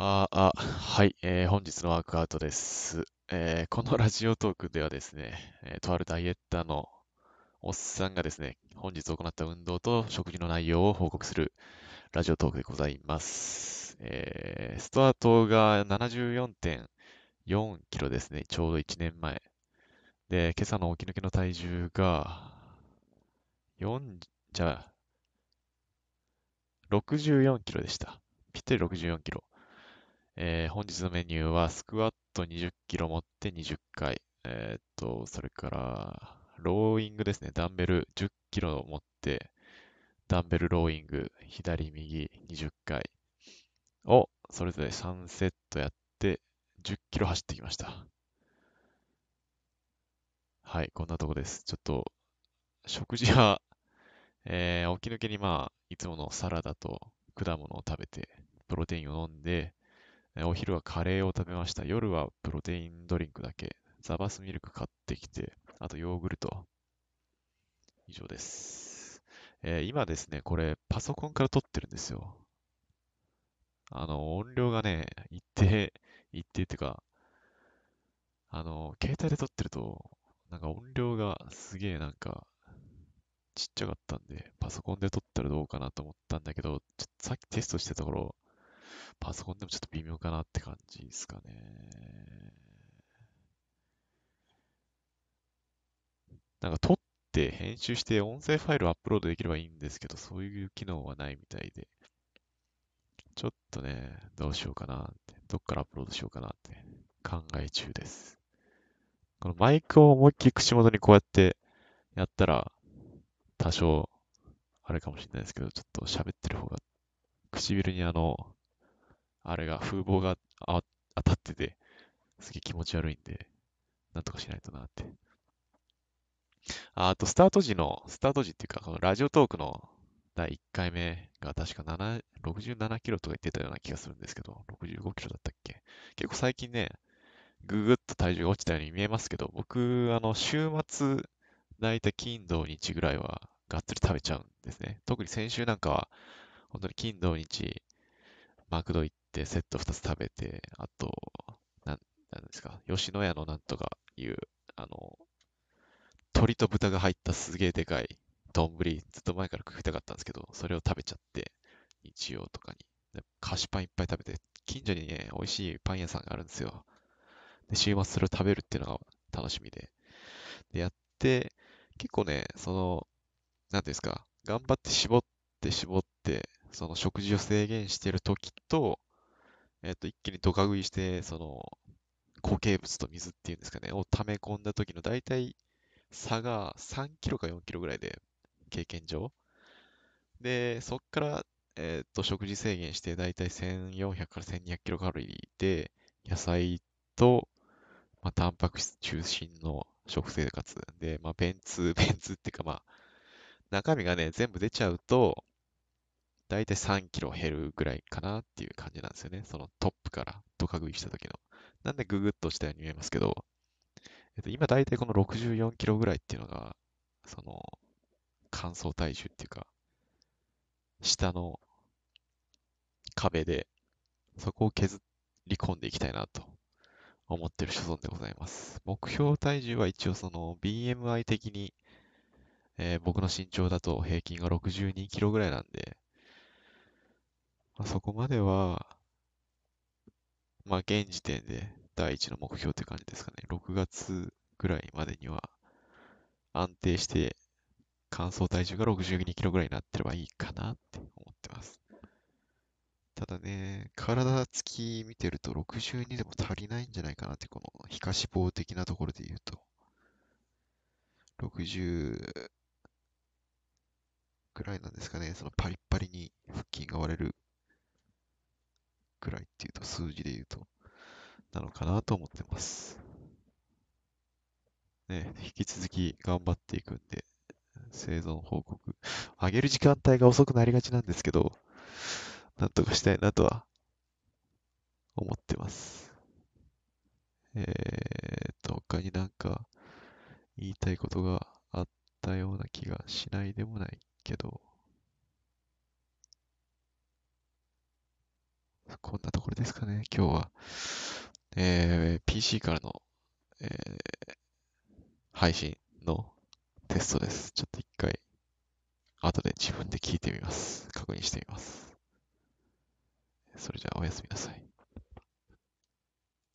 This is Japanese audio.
ああ、はい、えー本日のワークアウトです。えーこのラジオトークではですね、えーとあるダイエッターのおっさんがですね、本日行った運動と食事の内容を報告するラジオトークでございます。えースタートが74.4キロですね、ちょうど1年前。で、今朝の起き抜けの体重が4、じゃあ、64キロでした。ぴったり64キロ。えー、本日のメニューはスクワット20キロ持って20回。えー、っと、それから、ローイングですね。ダンベル10キロ持って、ダンベルローイング、左右20回を、それぞれ3セットやって、10キロ走ってきました。はい、こんなとこです。ちょっと、食事は、えー、起き抜けにまあ、いつものサラダと果物を食べて、プロテインを飲んで、お昼はカレーを食べました。夜はプロテインドリンクだけ。ザバスミルク買ってきて、あとヨーグルト。以上です。えー、今ですね、これパソコンから撮ってるんですよ。あの、音量がね、一定、一定っていうか、あの、携帯で撮ってると、なんか音量がすげえなんか、ちっちゃかったんで、パソコンで撮ったらどうかなと思ったんだけど、ちょっとさっきテストしてたところ、パソコンでもちょっと微妙かなって感じですかね。なんか撮って編集して音声ファイルをアップロードできればいいんですけど、そういう機能はないみたいで、ちょっとね、どうしようかなって、どっからアップロードしようかなって考え中です。このマイクを思いっきり口元にこうやってやったら、多少、あれかもしれないですけど、ちょっと喋ってる方が、唇にあの、あれが、風貌があ当たってて、すげえ気持ち悪いんで、なんとかしないとなって。ああと、スタート時の、スタート時っていうか、このラジオトークの第1回目が確か7 67キロとか言ってたような気がするんですけど、65キロだったっけ？結構最近ね、ぐぐっと体重が落ちたように見えますけど、僕、あの、週末、だいたい金土日ぐらいは、がっつり食べちゃうんですね。特に先週なんかは、本当に金土日、マクド行ってセット2つ食べて、あと、なん、なんですか、吉野家のなんとかいう、あの、鶏と豚が入ったすげえでかい丼、ずっと前から食いたかったんですけど、それを食べちゃって、日曜とかに。菓子パンいっぱい食べて、近所にね、美味しいパン屋さんがあるんですよ。で、週末それを食べるっていうのが楽しみで。で、やって、結構ね、その、なんですか、頑張って絞って絞って、その食事を制限してる時と、えっ、と、一気にドカ食いして、その、固形物と水っていうんですかね、を溜め込んだ時の大体差が3キロか4キロぐらいで、経験上。で、そっから、えっ、と、食事制限して大体1400から1200キロカロリーで、野菜と、まあ、タンパク質中心の食生活で、まあ、便通、便通っていうか、まあ、中身がね、全部出ちゃうと、だいたい3キロ減るぐらいかなっていう感じなんですよね。そのトップからドカ食いした時の。なんでググッとしたように見えますけど、えっと、今だいたいこの64キロぐらいっていうのが、その、乾燥体重っていうか、下の壁で、そこを削り込んでいきたいなと思ってる所存でございます。目標体重は一応その BMI 的に、えー、僕の身長だと平均が62キロぐらいなんで、まあ、そこまでは、まあ、現時点で第一の目標って感じですかね。6月ぐらいまでには安定して乾燥体重が62キロぐらいになってればいいかなって思ってます。ただね、体つき見てると62でも足りないんじゃないかなって、この皮下脂肪的なところで言うと。60ぐらいなんですかね。そのパリッパリに腹筋が割れるくらいっていうと、数字で言うと、なのかなと思ってます。ね、引き続き頑張っていくんで、生存報告。上げる時間帯が遅くなりがちなんですけど、なんとかしたいなとは思ってます。えーと、他になんか言いたいことがあったような気がしないでもないけど、こんなところですかね、今日は。えー、PC からの、えー、配信のテストです。ちょっと一回、後で自分で聞いてみます。確認してみます。それじゃあおやすみなさい。